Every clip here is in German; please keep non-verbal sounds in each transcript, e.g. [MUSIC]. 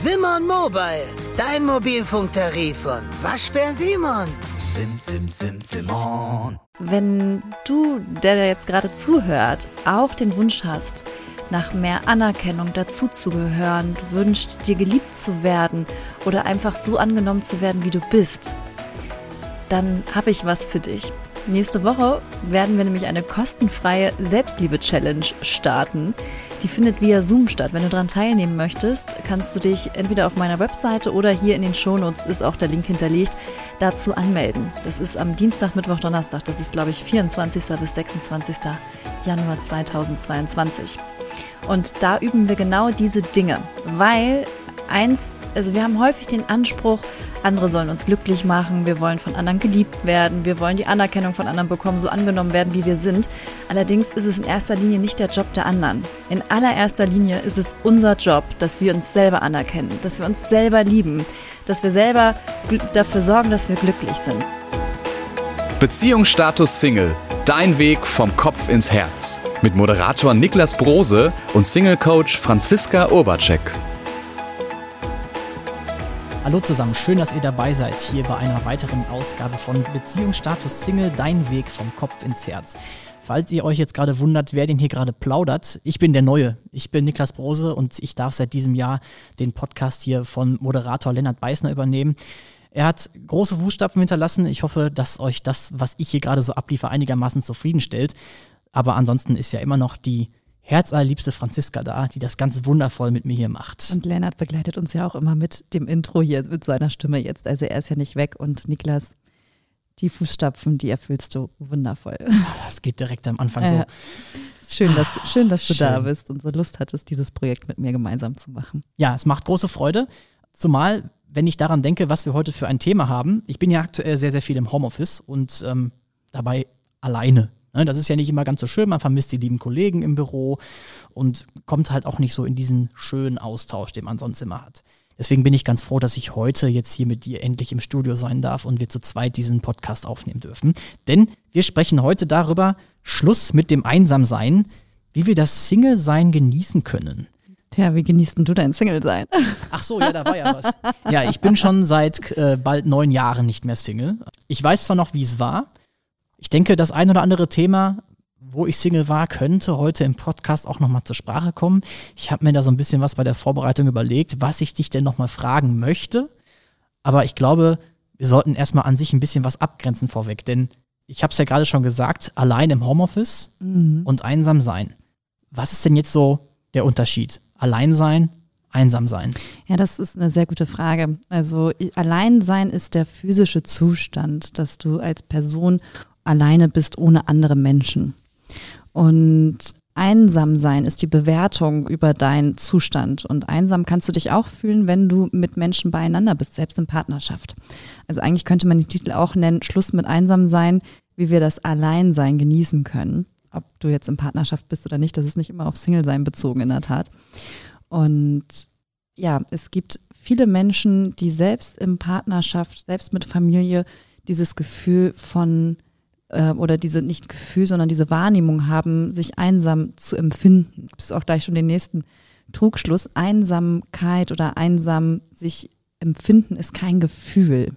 Simon Mobile, dein Mobilfunktarif von Waschbär Simon. Sim, sim, sim, Simon. Wenn du, der da jetzt gerade zuhört, auch den Wunsch hast, nach mehr Anerkennung dazuzugehören, du wünschst, dir geliebt zu werden oder einfach so angenommen zu werden, wie du bist, dann habe ich was für dich. Nächste Woche werden wir nämlich eine kostenfreie Selbstliebe-Challenge starten. Die findet via Zoom statt. Wenn du daran teilnehmen möchtest, kannst du dich entweder auf meiner Webseite oder hier in den Shownotes ist auch der Link hinterlegt, dazu anmelden. Das ist am Dienstag, Mittwoch, Donnerstag. Das ist, glaube ich, 24. bis 26. Januar 2022. Und da üben wir genau diese Dinge, weil eins, also wir haben häufig den Anspruch, andere sollen uns glücklich machen, wir wollen von anderen geliebt werden, wir wollen die Anerkennung von anderen bekommen, so angenommen werden, wie wir sind. Allerdings ist es in erster Linie nicht der Job der anderen. In allererster Linie ist es unser Job, dass wir uns selber anerkennen, dass wir uns selber lieben, dass wir selber dafür sorgen, dass wir glücklich sind. Beziehungsstatus Single. Dein Weg vom Kopf ins Herz. Mit Moderator Niklas Brose und Single-Coach Franziska Urbacek. Hallo zusammen, schön, dass ihr dabei seid hier bei einer weiteren Ausgabe von Beziehungsstatus Single, dein Weg vom Kopf ins Herz. Falls ihr euch jetzt gerade wundert, wer denn hier gerade plaudert, ich bin der Neue. Ich bin Niklas Brose und ich darf seit diesem Jahr den Podcast hier von Moderator Lennart Beißner übernehmen. Er hat große Fußstapfen hinterlassen. Ich hoffe, dass euch das, was ich hier gerade so abliefer, einigermaßen zufriedenstellt. Aber ansonsten ist ja immer noch die herzallerliebste Franziska da, die das ganz wundervoll mit mir hier macht. Und Lennart begleitet uns ja auch immer mit dem Intro hier, mit seiner Stimme jetzt. Also er ist ja nicht weg und Niklas, die Fußstapfen, die erfüllst du wundervoll. [LAUGHS] Das geht direkt am Anfang äh, so. Schön, dass, schön, dass du schön. da bist und so Lust hattest, dieses Projekt mit mir gemeinsam zu machen. Ja, es macht große Freude. Zumal, wenn ich daran denke, was wir heute für ein Thema haben. Ich bin ja aktuell sehr, sehr viel im Homeoffice und ähm, dabei alleine Ne, das ist ja nicht immer ganz so schön, man vermisst die lieben Kollegen im Büro und kommt halt auch nicht so in diesen schönen Austausch, den man sonst immer hat. Deswegen bin ich ganz froh, dass ich heute jetzt hier mit dir endlich im Studio sein darf und wir zu zweit diesen Podcast aufnehmen dürfen. Denn wir sprechen heute darüber, Schluss mit dem Einsamsein, wie wir das Single-Sein genießen können. Tja, wie genießt du dein Single-Sein? [LAUGHS] Ach so, ja, da war ja was. Ja, ich bin schon seit äh, bald neun Jahren nicht mehr Single. Ich weiß zwar noch, wie es war, ich denke, das ein oder andere Thema, wo ich Single war, könnte heute im Podcast auch nochmal zur Sprache kommen. Ich habe mir da so ein bisschen was bei der Vorbereitung überlegt, was ich dich denn nochmal fragen möchte. Aber ich glaube, wir sollten erstmal an sich ein bisschen was abgrenzen vorweg, denn ich habe es ja gerade schon gesagt, allein im Homeoffice mhm. und einsam sein. Was ist denn jetzt so der Unterschied? Allein sein, einsam sein? Ja, das ist eine sehr gute Frage. Also allein sein ist der physische Zustand, dass du als Person alleine bist ohne andere Menschen. Und einsam sein ist die Bewertung über deinen Zustand. Und einsam kannst du dich auch fühlen, wenn du mit Menschen beieinander bist, selbst in Partnerschaft. Also eigentlich könnte man den Titel auch nennen, Schluss mit einsam sein, wie wir das Alleinsein genießen können. Ob du jetzt in Partnerschaft bist oder nicht, das ist nicht immer auf Single-Sein bezogen, in der Tat. Und ja, es gibt viele Menschen, die selbst in Partnerschaft, selbst mit Familie, dieses Gefühl von äh, oder diese nicht Gefühl, sondern diese Wahrnehmung haben, sich einsam zu empfinden. Das ist auch gleich schon den nächsten Trugschluss. Einsamkeit oder einsam sich empfinden ist kein Gefühl.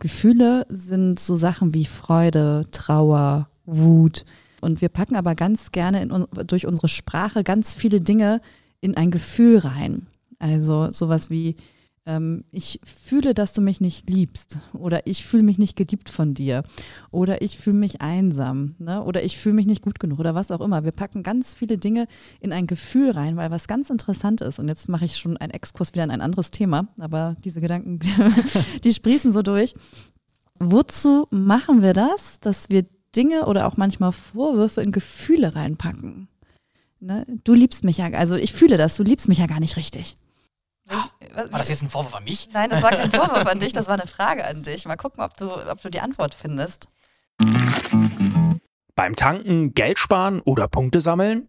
Gefühle sind so Sachen wie Freude, Trauer, Wut. Und wir packen aber ganz gerne in, durch unsere Sprache ganz viele Dinge in ein Gefühl rein. Also sowas wie ähm, ich fühle, dass du mich nicht liebst oder ich fühle mich nicht geliebt von dir oder ich fühle mich einsam ne? oder ich fühle mich nicht gut genug oder was auch immer. Wir packen ganz viele Dinge in ein Gefühl rein, weil was ganz interessant ist, und jetzt mache ich schon einen Exkurs wieder in ein anderes Thema, aber diese Gedanken, [LAUGHS] die sprießen so durch. Wozu machen wir das, dass wir Dinge oder auch manchmal Vorwürfe in Gefühle reinpacken? Ne? Du liebst mich ja, also ich fühle das, du liebst mich ja gar nicht richtig. War das jetzt ein Vorwurf an mich? Nein, das war kein [LAUGHS] Vorwurf an dich, das war eine Frage an dich. Mal gucken, ob du, ob du die Antwort findest. Beim Tanken Geld sparen oder Punkte sammeln?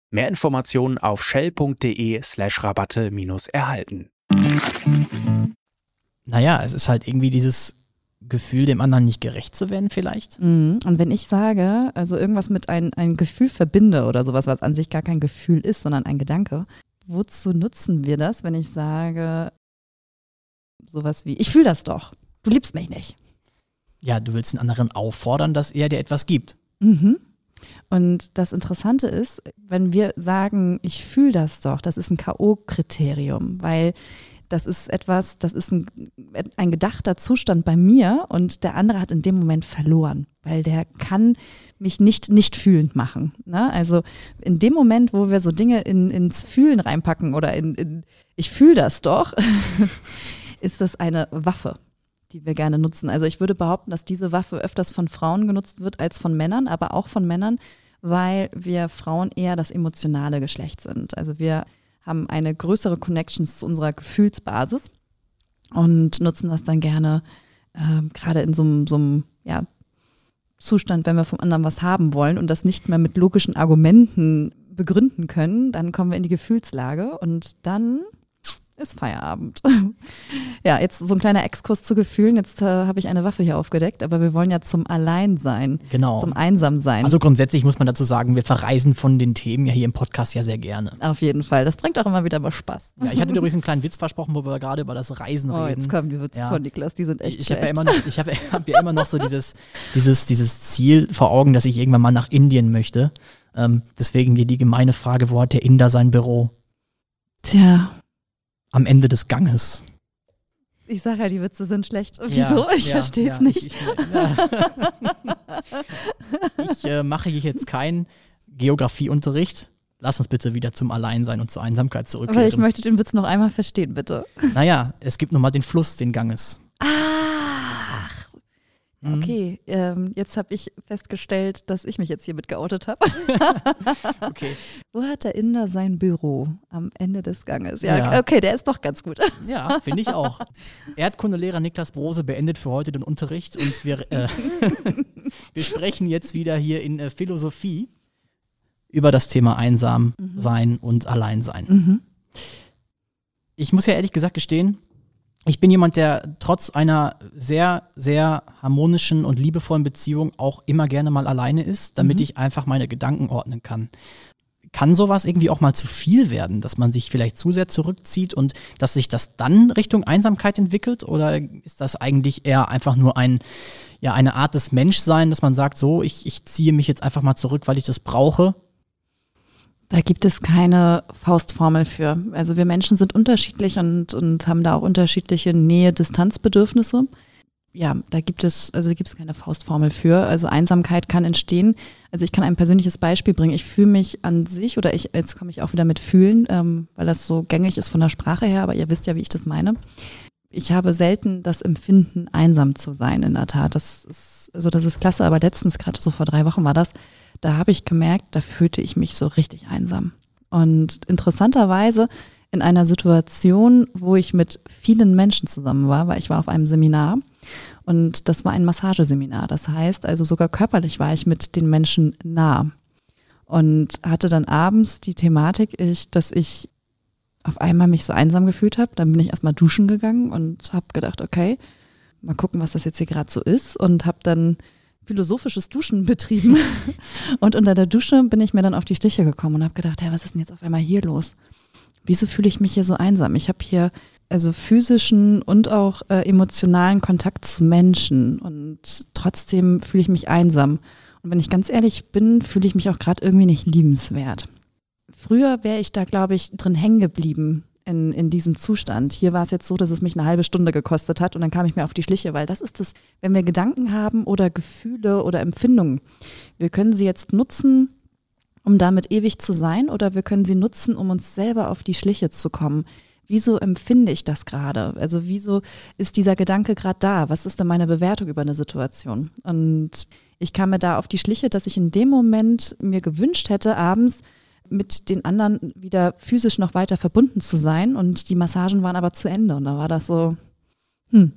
Mehr Informationen auf shell.de slash Rabatte minus erhalten. Naja, es ist halt irgendwie dieses Gefühl, dem anderen nicht gerecht zu werden, vielleicht. Mhm. Und wenn ich sage, also irgendwas mit ein, ein Gefühl verbinde oder sowas, was an sich gar kein Gefühl ist, sondern ein Gedanke, wozu nutzen wir das, wenn ich sage, sowas wie, ich fühle das doch, du liebst mich nicht. Ja, du willst den anderen auffordern, dass er dir etwas gibt. Mhm. Und das Interessante ist, wenn wir sagen, ich fühle das doch, das ist ein K.O.-Kriterium, weil das ist etwas, das ist ein, ein gedachter Zustand bei mir und der andere hat in dem Moment verloren, weil der kann mich nicht nicht fühlend machen. Ne? Also in dem Moment, wo wir so Dinge in, ins Fühlen reinpacken oder in, in ich fühle das doch, [LAUGHS] ist das eine Waffe die wir gerne nutzen. Also ich würde behaupten, dass diese Waffe öfters von Frauen genutzt wird als von Männern, aber auch von Männern, weil wir Frauen eher das emotionale Geschlecht sind. Also wir haben eine größere Connection zu unserer Gefühlsbasis und nutzen das dann gerne äh, gerade in so einem ja, Zustand, wenn wir vom anderen was haben wollen und das nicht mehr mit logischen Argumenten begründen können, dann kommen wir in die Gefühlslage und dann ist Feierabend. [LAUGHS] ja, jetzt so ein kleiner Exkurs zu Gefühlen. Jetzt äh, habe ich eine Waffe hier aufgedeckt, aber wir wollen ja zum Alleinsein, genau. zum Einsamsein. Also grundsätzlich muss man dazu sagen, wir verreisen von den Themen ja hier im Podcast ja sehr gerne. Auf jeden Fall. Das bringt auch immer wieder mal Spaß. Ja, ich hatte übrigens einen kleinen Witz versprochen, wo wir gerade über das Reisen oh, reden. Jetzt kommen die Witze ja. von Niklas, die sind echt Ich, ich habe ja immer noch, ich hab, [LAUGHS] hab ja immer noch so dieses, dieses, dieses Ziel vor Augen, dass ich irgendwann mal nach Indien möchte. Ähm, deswegen die, die gemeine Frage, wo hat der Inder sein Büro? Tja, am Ende des Ganges. Ich sage ja, die Witze sind schlecht. Wieso? Ja, ich ja, verstehe es ja, nicht. Ich, ich, ich äh, mache hier jetzt keinen Geografieunterricht. Lass uns bitte wieder zum Alleinsein und zur Einsamkeit zurückkehren. Aber ich möchte den Witz noch einmal verstehen, bitte. Naja, es gibt nun mal den Fluss, den Ganges. Mhm. Okay, ähm, jetzt habe ich festgestellt, dass ich mich jetzt hiermit geoutet habe. [LAUGHS] [LAUGHS] okay. Wo hat der Inder sein Büro? Am Ende des Ganges. Ja, ja. okay, der ist doch ganz gut. ja, finde ich auch. [LAUGHS] Erdkundelehrer Niklas Brose beendet für heute den Unterricht und wir, äh, wir sprechen jetzt wieder hier in äh, Philosophie über das Thema Einsam mhm. sein und Alleinsein. Mhm. Ich muss ja ehrlich gesagt gestehen, ich bin jemand, der trotz einer sehr, sehr harmonischen und liebevollen Beziehung auch immer gerne mal alleine ist, damit mhm. ich einfach meine Gedanken ordnen kann. Kann sowas irgendwie auch mal zu viel werden, dass man sich vielleicht zu sehr zurückzieht und dass sich das dann Richtung Einsamkeit entwickelt? Oder ist das eigentlich eher einfach nur ein, ja, eine Art des Menschseins, dass man sagt, so, ich, ich ziehe mich jetzt einfach mal zurück, weil ich das brauche da gibt es keine Faustformel für. Also wir Menschen sind unterschiedlich und, und haben da auch unterschiedliche Nähe-Distanzbedürfnisse. Ja, da gibt es, also gibt es keine Faustformel für. Also Einsamkeit kann entstehen. Also ich kann ein persönliches Beispiel bringen. Ich fühle mich an sich, oder ich, jetzt komme ich auch wieder mit fühlen, ähm, weil das so gängig ist von der Sprache her, aber ihr wisst ja, wie ich das meine. Ich habe selten das Empfinden, einsam zu sein, in der Tat. Das ist, also das ist klasse, aber letztens, gerade so vor drei Wochen war das, da habe ich gemerkt, da fühlte ich mich so richtig einsam. Und interessanterweise in einer Situation, wo ich mit vielen Menschen zusammen war, weil ich war auf einem Seminar und das war ein Massageseminar. Das heißt, also sogar körperlich war ich mit den Menschen nah und hatte dann abends die Thematik, ich, dass ich auf einmal mich so einsam gefühlt habe. Dann bin ich erstmal duschen gegangen und habe gedacht, okay, mal gucken, was das jetzt hier gerade so ist und habe dann philosophisches Duschen [LAUGHS] betrieben. und unter der Dusche bin ich mir dann auf die Stiche gekommen und habe gedacht, ja, was ist denn jetzt auf einmal hier los? Wieso fühle ich mich hier so einsam? Ich habe hier also physischen und auch äh, emotionalen Kontakt zu Menschen und trotzdem fühle ich mich einsam. Und wenn ich ganz ehrlich bin, fühle ich mich auch gerade irgendwie nicht liebenswert. Früher wäre ich da, glaube ich, drin hängen geblieben in, in diesem Zustand. Hier war es jetzt so, dass es mich eine halbe Stunde gekostet hat und dann kam ich mir auf die Schliche, weil das ist das, wenn wir Gedanken haben oder Gefühle oder Empfindungen, wir können sie jetzt nutzen, um damit ewig zu sein oder wir können sie nutzen, um uns selber auf die Schliche zu kommen. wieso empfinde ich das gerade? Also wieso ist dieser Gedanke gerade da? Was ist denn meine Bewertung über eine Situation? Und ich kam mir da auf die Schliche, dass ich in dem Moment mir gewünscht hätte, abends mit den anderen wieder physisch noch weiter verbunden zu sein. Und die Massagen waren aber zu Ende. Und da war das so, hm.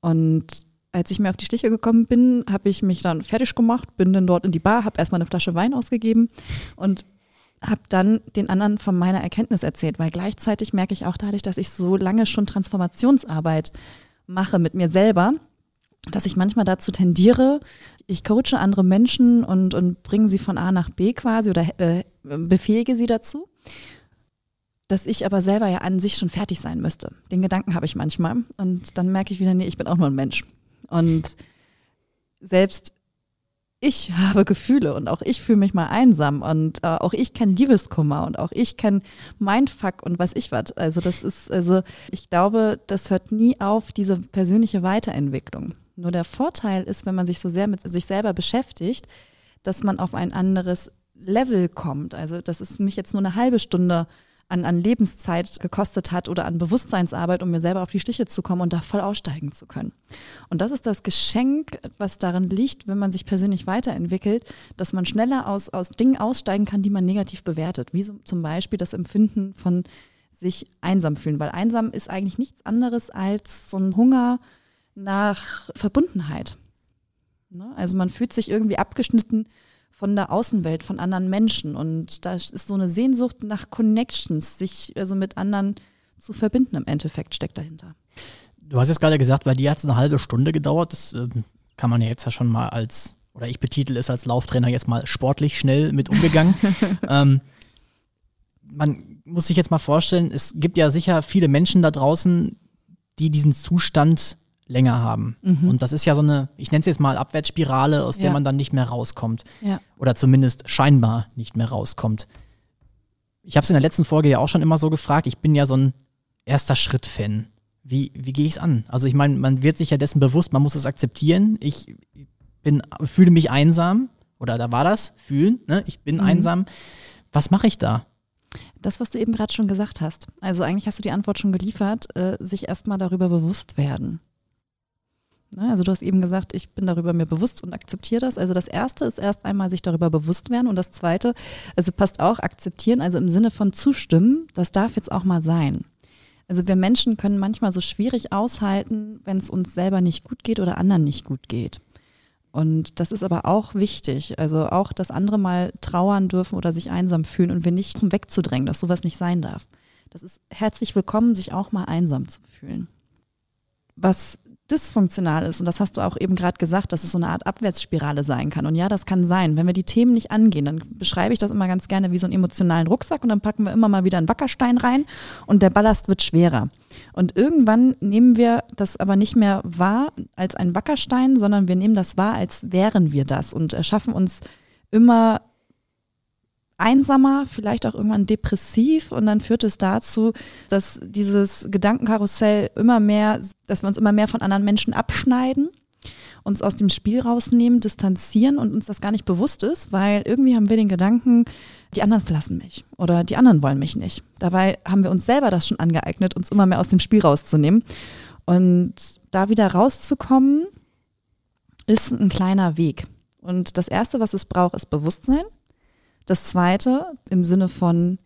Und als ich mir auf die Schliche gekommen bin, habe ich mich dann fertig gemacht, bin dann dort in die Bar, habe erstmal eine Flasche Wein ausgegeben und habe dann den anderen von meiner Erkenntnis erzählt, weil gleichzeitig merke ich auch dadurch, dass ich so lange schon Transformationsarbeit mache mit mir selber, dass ich manchmal dazu tendiere, ich coache andere Menschen und, und bringe sie von A nach B quasi oder äh, befähige sie dazu, dass ich aber selber ja an sich schon fertig sein müsste. Den Gedanken habe ich manchmal und dann merke ich wieder, nee, ich bin auch nur ein Mensch. Und selbst ich habe Gefühle und auch ich fühle mich mal einsam und äh, auch ich kenne Liebeskummer und auch ich kenne Mindfuck und was ich was. Also das ist, also ich glaube, das hört nie auf, diese persönliche Weiterentwicklung. Nur der Vorteil ist, wenn man sich so sehr mit sich selber beschäftigt, dass man auf ein anderes Level kommt. Also das ist mich jetzt nur eine halbe Stunde an, an Lebenszeit gekostet hat oder an Bewusstseinsarbeit, um mir selber auf die Schliche zu kommen und da voll aussteigen zu können. Und das ist das Geschenk, was darin liegt, wenn man sich persönlich weiterentwickelt, dass man schneller aus, aus Dingen aussteigen kann, die man negativ bewertet, wie so zum Beispiel das Empfinden von sich einsam fühlen, weil einsam ist eigentlich nichts anderes als so ein Hunger nach Verbundenheit. Ne? Also man fühlt sich irgendwie abgeschnitten von der Außenwelt, von anderen Menschen. Und da ist so eine Sehnsucht nach Connections, sich also mit anderen zu verbinden im Endeffekt steckt dahinter. Du hast jetzt gerade gesagt, bei dir hat es eine halbe Stunde gedauert. Das äh, kann man ja jetzt ja schon mal als, oder ich betitel es als Lauftrainer jetzt mal sportlich schnell mit umgegangen. [LAUGHS] ähm, man muss sich jetzt mal vorstellen, es gibt ja sicher viele Menschen da draußen, die diesen Zustand länger haben. Mhm. Und das ist ja so eine, ich nenne es jetzt mal Abwärtsspirale, aus der ja. man dann nicht mehr rauskommt. Ja. Oder zumindest scheinbar nicht mehr rauskommt. Ich habe es in der letzten Folge ja auch schon immer so gefragt. Ich bin ja so ein erster Schritt-Fan. Wie, wie gehe ich es an? Also ich meine, man wird sich ja dessen bewusst, man muss es akzeptieren. Ich bin, fühle mich einsam. Oder da war das, fühlen, ne? ich bin mhm. einsam. Was mache ich da? Das, was du eben gerade schon gesagt hast. Also eigentlich hast du die Antwort schon geliefert, äh, sich erstmal darüber bewusst werden. Ne? Also du hast eben gesagt, ich bin darüber mir bewusst und akzeptiere das. Also das Erste ist erst einmal sich darüber bewusst werden und das Zweite, also passt auch akzeptieren, also im Sinne von zustimmen, das darf jetzt auch mal sein. Also wir Menschen können manchmal so schwierig aushalten, wenn es uns selber nicht gut geht oder anderen nicht gut geht. Und das ist aber auch wichtig. Also auch, dass andere mal trauern dürfen oder sich einsam fühlen und wir nicht wegzudrängen, dass sowas nicht sein darf. Das ist herzlich willkommen, sich auch mal einsam zu fühlen. Was dysfunktional ist, und das hast du auch eben gerade gesagt, dass es so eine Art Abwärtsspirale sein kann. Und ja, das kann sein. Wenn wir die Themen nicht angehen, dann beschreibe ich das immer ganz gerne wie so einen emotionalen Rucksack und dann packen wir immer mal wieder einen Wackerstein rein und der Ballast wird schwerer. Und irgendwann nehmen wir das aber nicht mehr wahr als ein Wackerstein, sondern wir nehmen das wahr, als wären wir das und erschaffen uns immer einsamer, vielleicht auch irgendwann depressiv und dann führt es dazu, dass dieses Gedankenkarussell immer mehr, dass wir uns immer mehr von anderen Menschen abschneiden, uns aus dem Spiel rausnehmen, distanzieren und uns das gar nicht bewusst ist, weil irgendwie haben wir den Gedanken, die anderen verlassen mich oder die anderen wollen mich nicht. Dabei haben wir uns selber das schon angeeignet, uns immer mehr aus dem Spiel rauszunehmen. Und da wieder rauszukommen, ist ein kleiner Weg. Und das Erste, was es braucht, ist Bewusstsein. Das zweite im Sinne von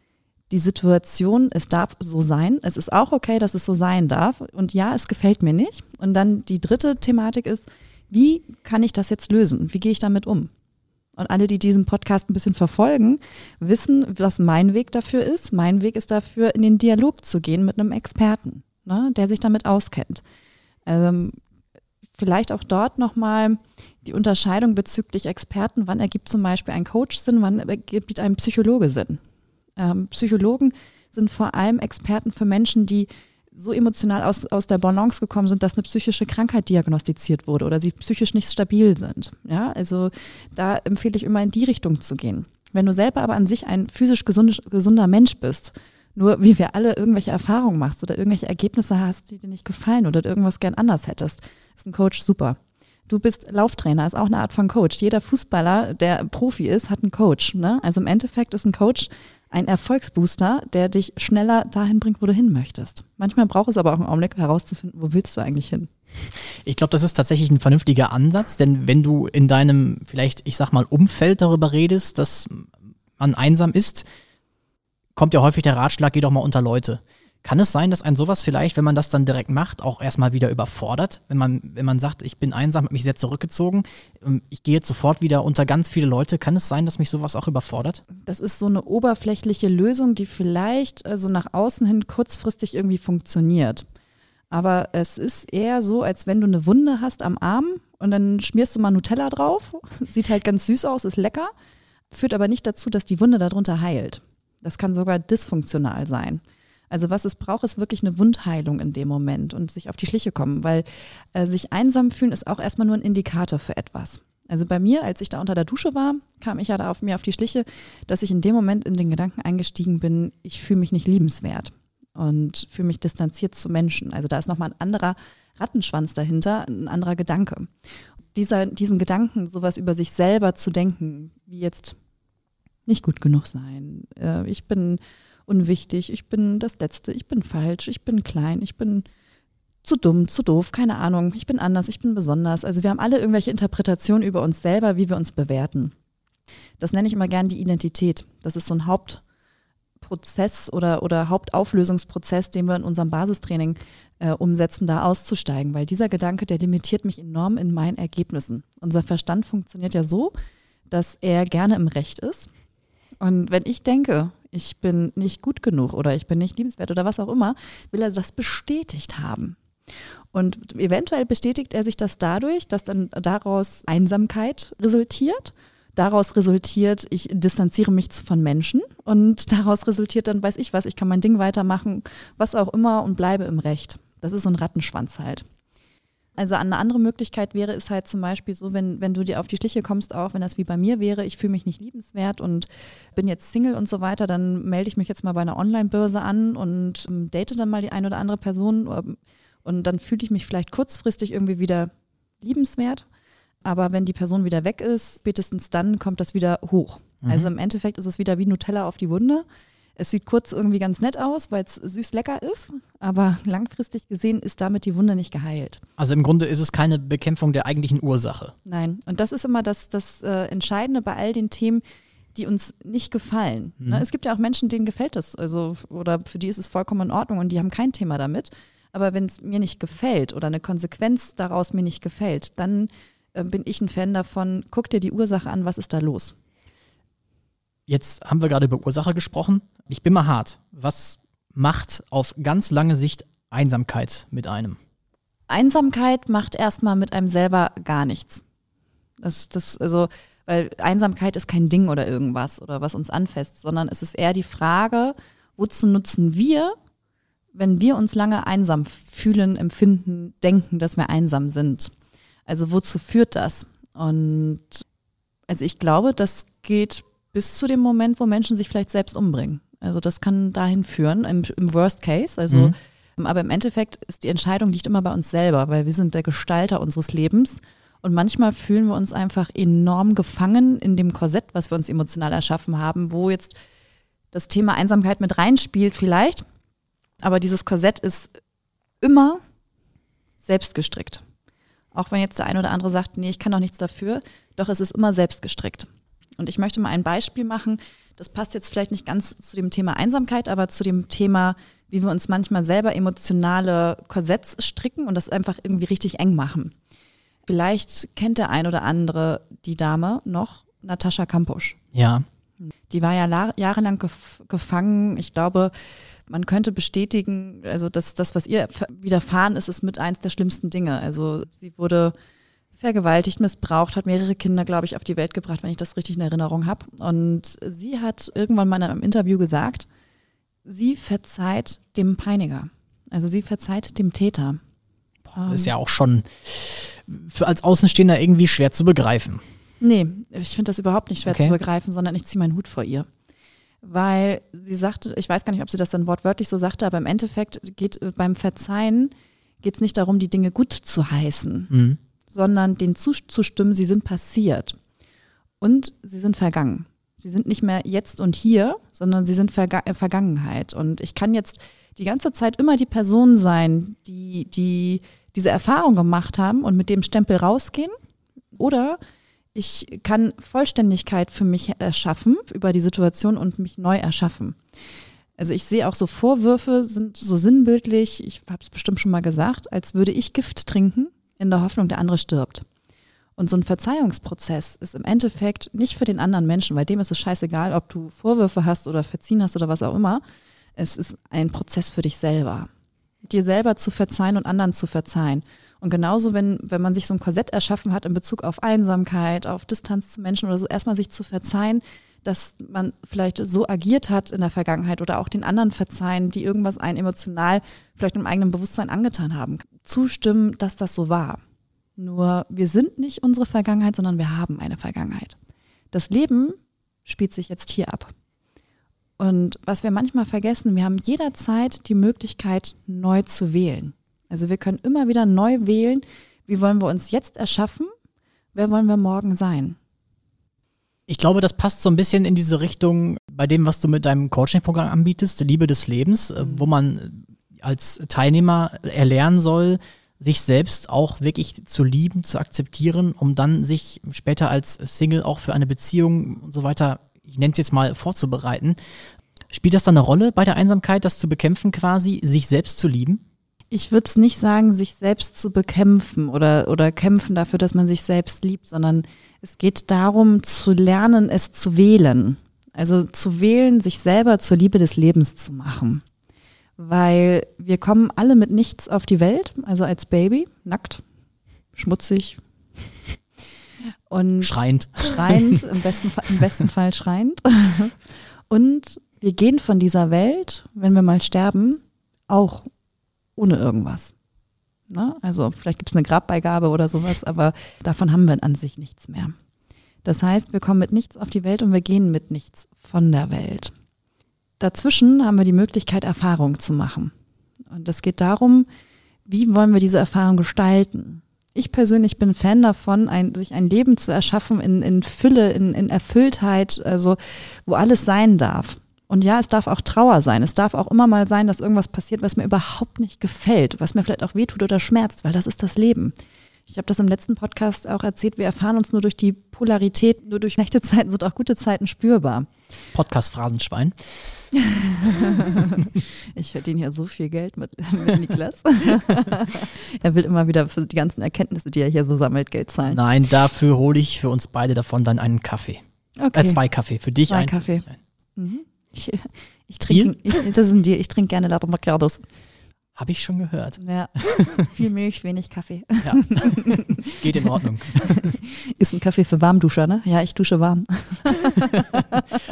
die Situation, es darf so sein. Es ist auch okay, dass es so sein darf. Und ja, es gefällt mir nicht. Und dann die dritte Thematik ist, wie kann ich das jetzt lösen? Wie gehe ich damit um? Und alle, die diesen Podcast ein bisschen verfolgen, wissen, was mein Weg dafür ist. Mein Weg ist dafür, in den Dialog zu gehen mit einem Experten, ne, der sich damit auskennt. Ähm, vielleicht auch dort nochmal die Unterscheidung bezüglich Experten, wann ergibt zum Beispiel ein Coach Sinn, wann ergibt ein Psychologe Sinn. Ähm, Psychologen sind vor allem Experten für Menschen, die so emotional aus, aus der Balance gekommen sind, dass eine psychische Krankheit diagnostiziert wurde oder sie psychisch nicht stabil sind. Ja, also da empfehle ich immer in die Richtung zu gehen. Wenn du selber aber an sich ein physisch gesund, gesunder Mensch bist, nur wie wir alle irgendwelche Erfahrungen machst oder irgendwelche Ergebnisse hast, die dir nicht gefallen oder irgendwas gern anders hättest, ist ein Coach super. Du bist Lauftrainer, ist auch eine Art von Coach. Jeder Fußballer, der Profi ist, hat einen Coach. Ne? Also im Endeffekt ist ein Coach ein Erfolgsbooster, der dich schneller dahin bringt, wo du hin möchtest. Manchmal braucht es aber auch einen Augenblick herauszufinden, wo willst du eigentlich hin. Ich glaube, das ist tatsächlich ein vernünftiger Ansatz, denn wenn du in deinem, vielleicht, ich sag mal, Umfeld darüber redest, dass man einsam ist, kommt ja häufig der Ratschlag, geh doch mal unter Leute. Kann es sein, dass ein sowas vielleicht, wenn man das dann direkt macht, auch erstmal wieder überfordert? Wenn man, wenn man sagt, ich bin einsam, habe mich sehr zurückgezogen, ähm, ich gehe jetzt sofort wieder unter ganz viele Leute, kann es sein, dass mich sowas auch überfordert? Das ist so eine oberflächliche Lösung, die vielleicht also nach außen hin kurzfristig irgendwie funktioniert. Aber es ist eher so, als wenn du eine Wunde hast am Arm und dann schmierst du mal Nutella drauf. [LAUGHS] Sieht halt ganz süß aus, ist lecker, führt aber nicht dazu, dass die Wunde darunter heilt. Das kann sogar dysfunktional sein. Also was es braucht, ist wirklich eine Wundheilung in dem Moment und sich auf die Schliche kommen, weil äh, sich einsam fühlen ist auch erstmal nur ein Indikator für etwas. Also bei mir, als ich da unter der Dusche war, kam ich ja da auf mir auf die Schliche, dass ich in dem Moment in den Gedanken eingestiegen bin, ich fühle mich nicht liebenswert und fühle mich distanziert zu Menschen. Also da ist nochmal ein anderer Rattenschwanz dahinter, ein anderer Gedanke. Dieser, diesen Gedanken, sowas über sich selber zu denken, wie jetzt nicht gut genug sein, äh, ich bin unwichtig, ich bin das Letzte, ich bin falsch, ich bin klein, ich bin zu dumm, zu doof, keine Ahnung, ich bin anders, ich bin besonders. Also wir haben alle irgendwelche Interpretationen über uns selber, wie wir uns bewerten. Das nenne ich immer gern die Identität. Das ist so ein Hauptprozess oder, oder Hauptauflösungsprozess, den wir in unserem Basistraining äh, umsetzen, da auszusteigen, weil dieser Gedanke, der limitiert mich enorm in meinen Ergebnissen. Unser Verstand funktioniert ja so, dass er gerne im Recht ist. Und wenn ich denke, ich bin nicht gut genug oder ich bin nicht liebenswert oder was auch immer, will er das bestätigt haben. Und eventuell bestätigt er sich das dadurch, dass dann daraus Einsamkeit resultiert. Daraus resultiert, ich distanziere mich von Menschen und [LAUGHS] daraus resultiert dann, weiß ich was, ich kann mein Ding weitermachen, was auch immer und bleibe im Recht. Das ist so ein Rattenschwanz halt. Also eine andere Möglichkeit wäre es halt zum Beispiel so, wenn, wenn du dir auf die Schliche kommst, auch wenn das wie bei mir wäre, ich fühle mich nicht liebenswert und bin jetzt Single und so weiter, dann melde ich mich jetzt mal bei einer Online-Börse an und ähm, date dann mal die eine oder andere Person ähm, und dann fühle ich mich vielleicht kurzfristig irgendwie wieder liebenswert. Aber wenn die Person wieder weg ist, spätestens dann kommt das wieder hoch. Mhm. Also im Endeffekt ist es wieder wie Nutella auf die Wunde. Es sieht kurz irgendwie ganz nett aus, weil es süß lecker ist, aber langfristig gesehen ist damit die Wunde nicht geheilt. Also im Grunde ist es keine Bekämpfung der eigentlichen Ursache. Nein, und das ist immer das, das äh, Entscheidende bei all den Themen, die uns nicht gefallen. Mhm. Ne? Es gibt ja auch Menschen, denen gefällt es, also oder für die ist es vollkommen in Ordnung und die haben kein Thema damit. Aber wenn es mir nicht gefällt oder eine Konsequenz daraus mir nicht gefällt, dann äh, bin ich ein Fan davon, guck dir die Ursache an, was ist da los. Jetzt haben wir gerade über Ursache gesprochen. Ich bin mal hart. Was macht auf ganz lange Sicht Einsamkeit mit einem? Einsamkeit macht erstmal mit einem selber gar nichts. Das, das, also, weil Einsamkeit ist kein Ding oder irgendwas oder was uns anfasst, sondern es ist eher die Frage, wozu nutzen wir, wenn wir uns lange einsam fühlen, empfinden, denken, dass wir einsam sind. Also wozu führt das? Und also ich glaube, das geht bis zu dem Moment, wo Menschen sich vielleicht selbst umbringen. Also das kann dahin führen, im, im Worst Case. Also, mhm. Ähm, aber im Endeffekt ist die Entscheidung liegt immer bei uns selber, weil wir sind der Gestalter unseres Lebens. Und manchmal fühlen wir uns einfach enorm gefangen in dem Korsett, was wir uns emotional erschaffen haben, wo jetzt das Thema Einsamkeit mit reinspielt vielleicht. Aber dieses Korsett ist immer selbst gestrickt. Auch wenn jetzt der eine oder andere sagt, nee, ich kann doch nichts dafür, doch es ist immer selbst gestrickt. Und ich möchte mal ein Beispiel machen. Das passt jetzt vielleicht nicht ganz zu dem Thema Einsamkeit, aber zu dem Thema, wie wir uns manchmal selber emotionale Korsetts stricken und das einfach irgendwie richtig eng machen. Vielleicht kennt der ein oder andere die Dame noch, Natascha Kampusch. Ja. Die war ja jahrelang gef gefangen. Ich glaube, man könnte bestätigen, also das, das, was ihr widerfahren ist, ist mit eins der schlimmsten Dinge. Also sie wurde vergewaltigt, missbraucht, hat mehrere Kinder, glaube ich, auf die Welt gebracht, wenn ich das richtig in Erinnerung habe. Und sie hat irgendwann mal in einem Interview gesagt, sie verzeiht dem Peiniger. Also sie verzeiht dem Täter. Boah, das ist ja auch schon für als Außenstehender irgendwie schwer zu begreifen. Nee, ich finde das überhaupt nicht schwer okay. zu begreifen, sondern ich ziehe meinen Hut vor ihr. Weil sie sagte, ich weiß gar nicht, ob sie das dann wortwörtlich so sagte, aber im Endeffekt geht beim Verzeihen geht es nicht darum, die Dinge gut zu heißen. Mhm sondern denen zuzustimmen, sie sind passiert und sie sind vergangen. Sie sind nicht mehr jetzt und hier, sondern sie sind Verga äh, Vergangenheit. Und ich kann jetzt die ganze Zeit immer die Person sein, die, die diese Erfahrung gemacht haben und mit dem Stempel rausgehen. Oder ich kann Vollständigkeit für mich erschaffen über die Situation und mich neu erschaffen. Also ich sehe auch so Vorwürfe sind so sinnbildlich, ich habe es bestimmt schon mal gesagt, als würde ich Gift trinken in der Hoffnung, der andere stirbt. Und so ein Verzeihungsprozess ist im Endeffekt nicht für den anderen Menschen, weil dem ist es scheißegal, ob du Vorwürfe hast oder verziehen hast oder was auch immer. Es ist ein Prozess für dich selber. Dir selber zu verzeihen und anderen zu verzeihen. Und genauso, wenn, wenn man sich so ein Korsett erschaffen hat in Bezug auf Einsamkeit, auf Distanz zu Menschen oder so, erstmal sich zu verzeihen, dass man vielleicht so agiert hat in der Vergangenheit oder auch den anderen verzeihen, die irgendwas einen emotional vielleicht im eigenen Bewusstsein angetan haben. Zustimmen, dass das so war. Nur wir sind nicht unsere Vergangenheit, sondern wir haben eine Vergangenheit. Das Leben spielt sich jetzt hier ab. Und was wir manchmal vergessen, wir haben jederzeit die Möglichkeit, neu zu wählen. Also wir können immer wieder neu wählen, wie wollen wir uns jetzt erschaffen, wer wollen wir morgen sein. Ich glaube, das passt so ein bisschen in diese Richtung bei dem, was du mit deinem Coaching-Programm anbietest, Liebe des Lebens, wo man als Teilnehmer erlernen soll, sich selbst auch wirklich zu lieben, zu akzeptieren, um dann sich später als Single auch für eine Beziehung und so weiter, ich nenne es jetzt mal, vorzubereiten. Spielt das dann eine Rolle bei der Einsamkeit, das zu bekämpfen quasi, sich selbst zu lieben? Ich würde es nicht sagen, sich selbst zu bekämpfen oder, oder kämpfen dafür, dass man sich selbst liebt, sondern es geht darum zu lernen, es zu wählen. Also zu wählen, sich selber zur Liebe des Lebens zu machen weil wir kommen alle mit nichts auf die Welt, also als Baby, nackt, schmutzig [LAUGHS] und schreiend. Schreiend, [LAUGHS] im besten, im besten Fall schreiend. [LAUGHS] Und wir gehen von dieser Welt, wenn wir mal sterben, auch ohne irgendwas. Ne? Also vielleicht gibt es eine Grabbeigabe oder sowas, aber davon haben wir an sich nichts mehr. Das heißt, wir kommen mit nichts auf die Welt und wir gehen mit nichts von der Welt. Dazwischen haben wir die Möglichkeit, Erfahrung zu machen. Und es geht darum, wie wollen wir diese Erfahrung gestalten? Ich persönlich bin Fan davon, ein, sich ein Leben zu erschaffen in, in Fülle, in, in Erfülltheit, also wo alles sein darf. Und ja, es darf auch Trauer sein. Es darf auch immer mal sein, dass irgendwas passiert, was mir überhaupt nicht gefällt, was mir vielleicht auch wehtut oder schmerzt, weil das ist das Leben. Ich habe das im letzten Podcast auch erzählt, wir erfahren uns nur durch die Polarität, nur durch schlechte Zeiten sind auch gute Zeiten spürbar. Podcast-Phrasenschwein. [LAUGHS] ich verdiene ja so viel Geld mit, mit Niklas. [LAUGHS] er will immer wieder für die ganzen Erkenntnisse, die er hier so sammelt, Geld zahlen. Nein, dafür hole ich für uns beide davon dann einen Kaffee. Okay. Äh, zwei Kaffee. Für dich zwei einen. Kaffee. Mhm. Ich, ich trinke, ich, das ist ein Deal. Ich trinke gerne Latte Macchiatos. Habe ich schon gehört. Ja. [LAUGHS] Viel Milch, wenig Kaffee. Ja. [LAUGHS] Geht in Ordnung. [LAUGHS] Ist ein Kaffee für Warmduscher, ne? Ja, ich dusche warm.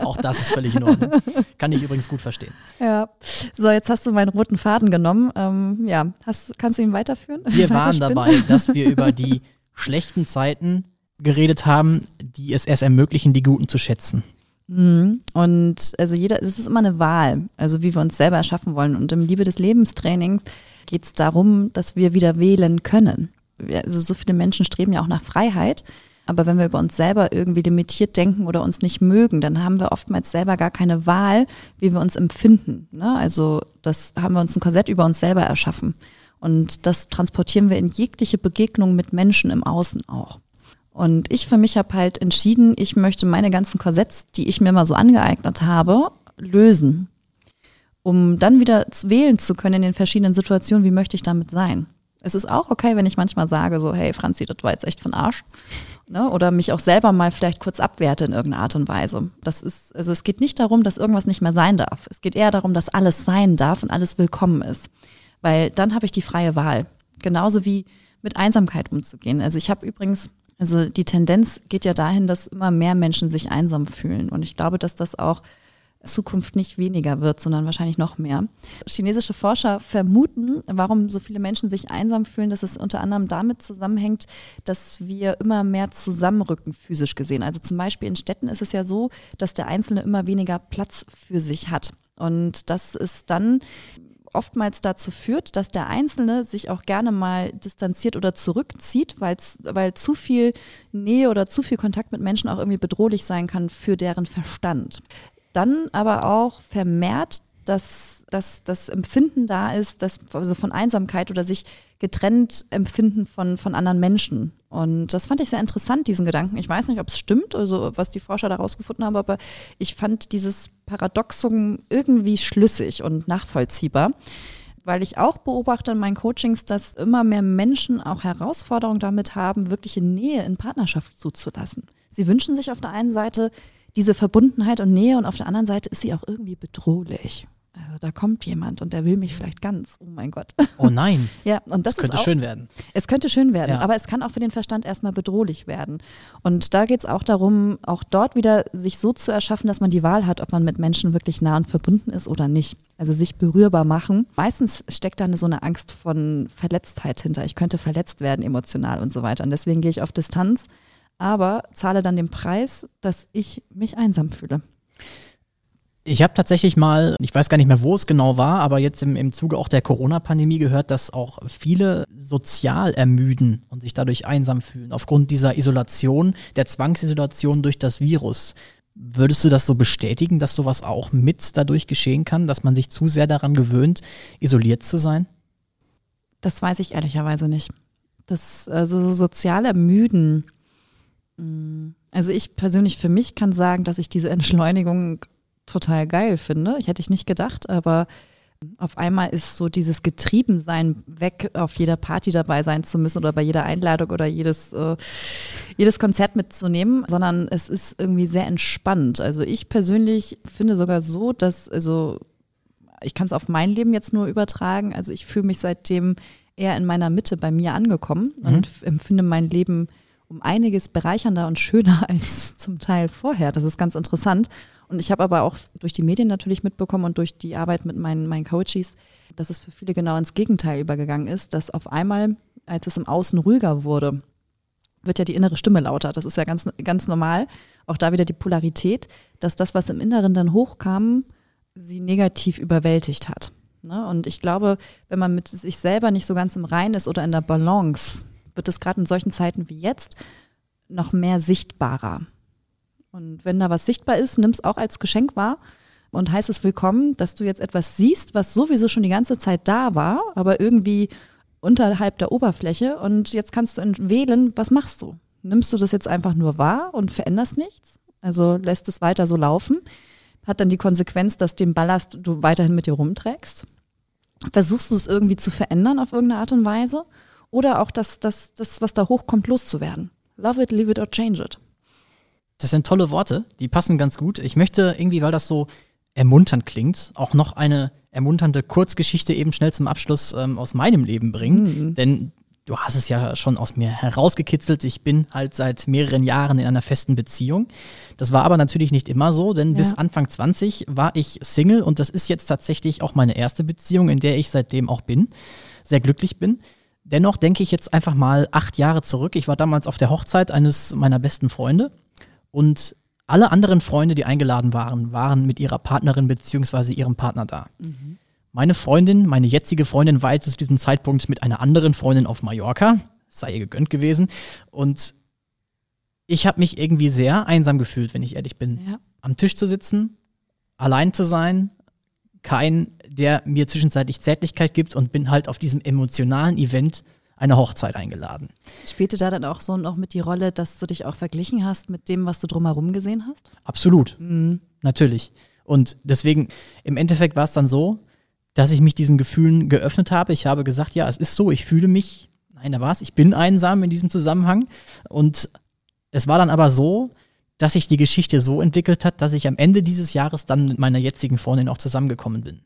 Auch das ist völlig in Ordnung. Kann ich übrigens gut verstehen. Ja. So, jetzt hast du meinen roten Faden genommen. Ähm, ja, hast, kannst du ihn weiterführen? Wir waren dabei, dass wir über die schlechten Zeiten geredet haben, die es erst ermöglichen, die guten zu schätzen. Mhm. Und also jeder, das ist immer eine Wahl, also wie wir uns selber erschaffen wollen. Und im Liebe des Lebenstrainings geht es darum, dass wir wieder wählen können. Also so viele Menschen streben ja auch nach Freiheit. Aber wenn wir über uns selber irgendwie limitiert denken oder uns nicht mögen, dann haben wir oftmals selber gar keine Wahl, wie wir uns empfinden. Ne? Also das haben wir uns ein Korsett über uns selber erschaffen. Und das transportieren wir in jegliche Begegnung mit Menschen im Außen auch. Und ich für mich habe halt entschieden, ich möchte meine ganzen Korsetts, die ich mir mal so angeeignet habe, lösen, um dann wieder wählen zu können in den verschiedenen Situationen, wie möchte ich damit sein. Es ist auch okay, wenn ich manchmal sage, so, hey Franzi, das war jetzt echt von Arsch. Ne? Oder mich auch selber mal vielleicht kurz abwerte in irgendeiner Art und Weise. Das ist, also es geht nicht darum, dass irgendwas nicht mehr sein darf. Es geht eher darum, dass alles sein darf und alles willkommen ist. Weil dann habe ich die freie Wahl. Genauso wie mit Einsamkeit umzugehen. Also ich habe übrigens also die Tendenz geht ja dahin, dass immer mehr Menschen sich einsam fühlen. Und ich glaube, dass das auch Zukunft nicht weniger wird, sondern wahrscheinlich noch mehr. Chinesische Forscher vermuten, warum so viele Menschen sich einsam fühlen, dass es unter anderem damit zusammenhängt, dass wir immer mehr zusammenrücken, physisch gesehen. Also zum Beispiel in Städten ist es ja so, dass der Einzelne immer weniger Platz für sich hat. Und das ist dann oftmals dazu führt, dass der Einzelne sich auch gerne mal distanziert oder zurückzieht, weil zu viel Nähe oder zu viel Kontakt mit Menschen auch irgendwie bedrohlich sein kann für deren Verstand. Dann aber auch vermehrt, dass dass das Empfinden da ist, dass, also von Einsamkeit oder sich getrennt empfinden von, von anderen Menschen. Und das fand ich sehr interessant, diesen Gedanken. Ich weiß nicht, ob es stimmt, also was die Forscher da rausgefunden haben, aber ich fand dieses Paradoxum irgendwie schlüssig und nachvollziehbar weil ich auch beobachte in meinen Coachings, dass immer mehr Menschen auch Herausforderungen damit haben, wirkliche Nähe in Partnerschaft zuzulassen. Sie wünschen sich auf der einen Seite diese Verbundenheit und Nähe und auf der anderen Seite ist sie auch irgendwie bedrohlich. Also da kommt jemand und der will mich vielleicht ganz. Oh mein Gott. Oh nein. [LAUGHS] ja, und das, das könnte auch, schön werden. Es könnte schön werden, Ja. aber es kann auch für den Verstand erstmal bedrohlich werden. Und da geht es auch darum, auch dort wieder sich so zu erschaffen, dass man die Wahl hat, ob man mit Menschen wirklich nah und verbunden ist oder nicht. Also sich berührbar machen. Meistens steckt da eine, so eine Angst von Verletztheit hinter. Ich könnte verletzt werden emotional und so weiter. Und deswegen gehe ich auf Distanz, aber zahle dann den Preis, dass ich mich einsam fühle. Ich habe tatsächlich mal, ich weiß gar nicht mehr, wo es genau war, aber jetzt im, im Zuge auch der Corona-Pandemie gehört, dass auch viele sozial ermüden und sich dadurch einsam fühlen, aufgrund dieser Isolation, der Zwangsisolation durch das Virus. Würdest du das so bestätigen, dass sowas auch mit dadurch geschehen kann, dass man sich zu sehr daran gewöhnt, isoliert zu sein? Das weiß ich ehrlicherweise nicht. Das also soziale Ermüden. mm, Also ich persönlich für mich kann sagen, dass ich diese Entschleunigung total geil finde. Ich hätte ich nicht gedacht, aber auf einmal ist so dieses Getriebensein weg, auf jeder Party dabei sein zu müssen oder bei jeder Einladung oder jedes, äh, jedes Konzert mitzunehmen, sondern es ist irgendwie sehr entspannt. Also ich persönlich finde sogar so, dass, also ich kann es auf mein Leben jetzt nur übertragen. Also ich fühle mich seitdem eher in meiner Mitte bei mir angekommen und f- empfinde mein Leben um einiges bereichernder und schöner [LAUGHS] als zum Teil vorher. Das ist ganz interessant. Und ich habe aber auch durch die Medien natürlich mitbekommen und durch die Arbeit mit meinen, meinen Coaches, dass es für viele genau ins Gegenteil übergegangen ist, dass auf einmal, als es im Außen ruhiger wurde, wird ja die innere Stimme lauter. Das ist ja ganz, ganz normal. Auch da wieder die Polarität, dass das, was im Inneren dann hochkam, sie negativ überwältigt hat. Ne? Und ich glaube, wenn man mit sich selber nicht so ganz im Rein ist oder in der Balance, wird es gerade in solchen Zeiten wie jetzt noch mehr sichtbarer. Und wenn da was sichtbar ist, nimm es auch als Geschenk wahr und heißt es willkommen, dass du jetzt etwas siehst, was sowieso schon die ganze Zeit da war, aber irgendwie unterhalb der Oberfläche. Und jetzt kannst du wählen, was machst du? Nimmst du das jetzt einfach nur wahr und veränderst nichts? Also lässt es weiter so laufen? Hat dann die Konsequenz, dass den Ballast du weiterhin mit dir rumträgst? Versuchst du es irgendwie zu verändern auf irgendeine Art und Weise? Oder auch das, das, das was da hochkommt, loszuwerden? Love it, leave it or change it. Das sind tolle Worte, die passen ganz gut. Ich möchte irgendwie, weil das so ermunternd klingt, auch noch eine ermunternde Kurzgeschichte eben schnell zum Abschluss ähm, aus meinem Leben bringen. Denn du hast es ja schon aus mir herausgekitzelt. Ich bin halt seit mehreren Jahren in einer festen Beziehung. Das war aber natürlich nicht immer so, denn bis Ja. Anfang 20 war ich Single und das ist jetzt tatsächlich auch meine erste Beziehung, in der ich seitdem auch bin, sehr glücklich bin. Dennoch denke ich jetzt einfach mal acht Jahre zurück. Ich war damals auf der Hochzeit eines meiner besten Freunde und alle anderen Freunde, die eingeladen waren, waren mit ihrer Partnerin bzw. ihrem Partner da. Meine Freundin, meine jetzige Freundin, war jetzt zu diesem Zeitpunkt mit einer anderen Freundin auf Mallorca. Sei ihr gegönnt gewesen. Und ich habe mich irgendwie sehr einsam gefühlt, wenn ich ehrlich bin. Ja. Am Tisch zu sitzen, allein zu sein, kein, der mir zwischenzeitlich Zärtlichkeit gibt und bin halt auf diesem emotionalen Event einer Hochzeit eingeladen. Spielte da dann auch so noch mit die Rolle, dass du dich auch verglichen hast mit dem, was du drumherum gesehen hast? Absolut. Mhm. Natürlich. Und deswegen, im Endeffekt war es dann so, dass ich mich diesen Gefühlen geöffnet habe. Ich habe gesagt, ja, es ist so, ich fühle mich, nein, da war es, ich bin einsam in diesem Zusammenhang. Und es war dann aber so, dass sich die Geschichte so entwickelt hat, dass ich am Ende dieses Jahres dann mit meiner jetzigen Freundin auch zusammengekommen bin.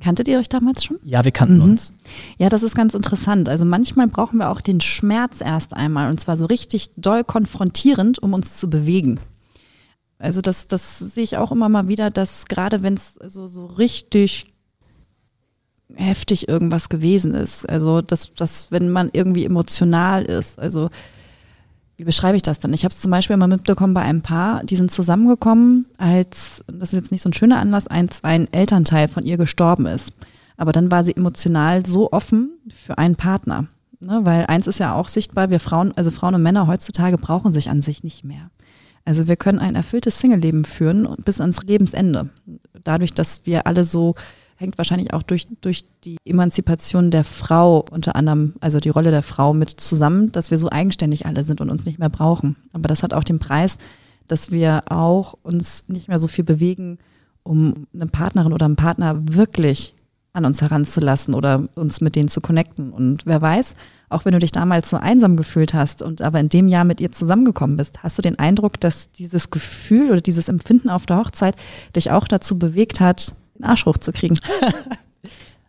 Kanntet ihr euch damals schon? Ja, wir kannten Mhm. uns. Ja, das ist ganz interessant. Also manchmal brauchen wir auch den Schmerz erst einmal und zwar so richtig doll konfrontierend, um uns zu bewegen. Also das, das sehe ich auch immer mal wieder, dass gerade wenn es so, so richtig heftig irgendwas gewesen ist, also dass, dass wenn man irgendwie emotional ist, also wie beschreibe ich das denn? Ich habe es zum Beispiel mal mitbekommen bei einem Paar, die sind zusammengekommen, als, das ist jetzt nicht so ein schöner Anlass, als ein Elternteil von ihr gestorben ist. Aber dann war sie emotional so offen für einen Partner. Ne? Weil eins ist ja auch sichtbar, wir Frauen, also Frauen und Männer heutzutage brauchen sich an sich nicht mehr. Also wir können ein erfülltes Single-Leben führen bis ans Lebensende. Dadurch, dass wir alle so hängt wahrscheinlich auch durch, durch die Emanzipation der Frau unter anderem, also die Rolle der Frau mit zusammen, dass wir so eigenständig alle sind und uns nicht mehr brauchen. Aber das hat auch den Preis, dass wir auch uns nicht mehr so viel bewegen, um eine Partnerin oder einen Partner wirklich an uns heranzulassen oder uns mit denen zu connecten. Und wer weiß, auch wenn du dich damals so einsam gefühlt hast und aber in dem Jahr mit ihr zusammengekommen bist, hast du den Eindruck, dass dieses Gefühl oder dieses Empfinden auf der Hochzeit dich auch dazu bewegt hat, den Arsch hochzukriegen. [LAUGHS]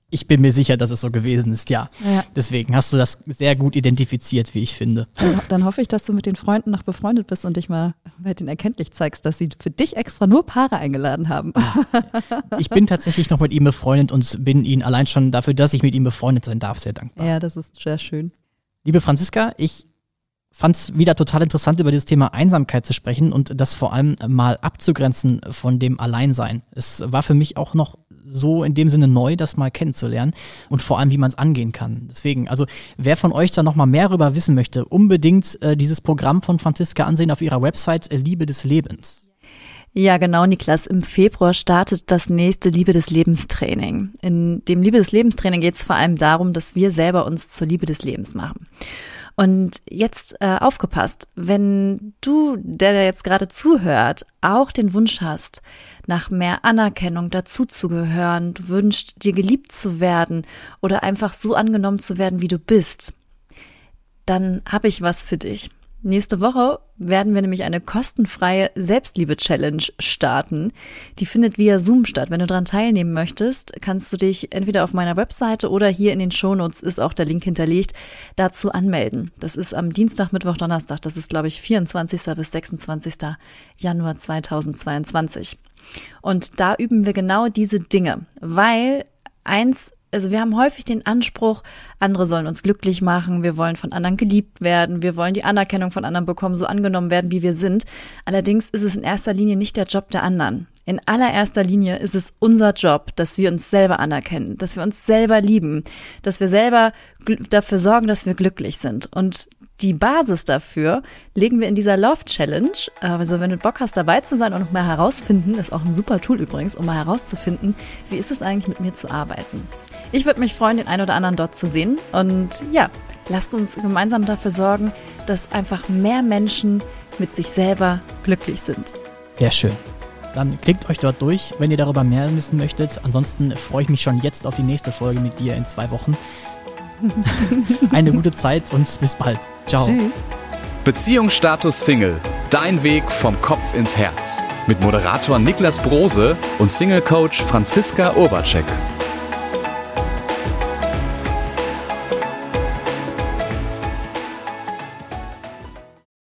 Ich bin mir sicher, dass es so gewesen ist, ja. ja. Deswegen hast du das sehr gut identifiziert, wie ich finde. Dann, dann, hoffe ich, dass du mit den Freunden noch befreundet bist und dich mal bei denen erkenntlich zeigst, dass sie für dich extra nur Paare eingeladen haben. Ich bin tatsächlich noch mit ihm befreundet und bin ihm allein schon dafür, dass ich mit ihm befreundet sein darf, sehr dankbar. Ja, das ist sehr schön. Liebe Franziska, ich fand es wieder total interessant, über dieses Thema Einsamkeit zu sprechen und das vor allem mal abzugrenzen von dem Alleinsein. Es war für mich auch noch so in dem Sinne neu, das mal kennenzulernen und vor allem, wie man es angehen kann. Deswegen, also wer von euch da noch mal mehr darüber wissen möchte, unbedingt äh, dieses Programm von Franziska ansehen auf ihrer Website äh, Liebe des Lebens. Ja, genau, Niklas. Im Februar startet das nächste Liebe des Lebens Training. In dem Liebe des Lebens Training geht es vor allem darum, dass wir selber uns zur Liebe des Lebens machen. Und jetzt äh, aufgepasst, wenn du, der jetzt gerade zuhört, auch den Wunsch hast, nach mehr Anerkennung dazuzugehören, du wünschst dir geliebt zu werden oder einfach so angenommen zu werden, wie du bist, dann habe ich was für dich. Nächste Woche werden wir nämlich eine kostenfreie Selbstliebe-Challenge starten. Die findet via Zoom statt. Wenn du daran teilnehmen möchtest, kannst du dich entweder auf meiner Webseite oder hier in den Shownotes ist auch der Link hinterlegt, dazu anmelden. Das ist am Dienstag, Mittwoch, Donnerstag. Das ist, glaube ich, 24. bis 26. Januar 2022. Und da üben wir genau diese Dinge, weil eins also wir haben häufig den Anspruch, andere sollen uns glücklich machen, wir wollen von anderen geliebt werden, wir wollen die Anerkennung von anderen bekommen, so angenommen werden, wie wir sind. Allerdings ist es in erster Linie nicht der Job der anderen. In allererster Linie ist es unser Job, dass wir uns selber anerkennen, dass wir uns selber lieben, dass wir selber dafür sorgen, dass wir glücklich sind. Und die Basis dafür legen wir in dieser Love Challenge. Also wenn du Bock hast, dabei zu sein und noch mal herausfinden, ist auch ein super Tool übrigens, um mal herauszufinden, wie ist es eigentlich mit mir zu arbeiten. Ich würde mich freuen, den einen oder anderen dort zu sehen. Und ja, lasst uns gemeinsam dafür sorgen, dass einfach mehr Menschen mit sich selber glücklich sind. Sehr schön. Dann klickt euch dort durch, wenn ihr darüber mehr wissen möchtet. Ansonsten freue ich mich schon jetzt auf die nächste Folge mit dir in zwei Wochen. [LAUGHS] Eine gute Zeit und bis bald. Ciao. Tschüss. Beziehungsstatus Single. Dein Weg vom Kopf ins Herz. Mit Moderator Niklas Brose und Single Coach Franziska Urbacek.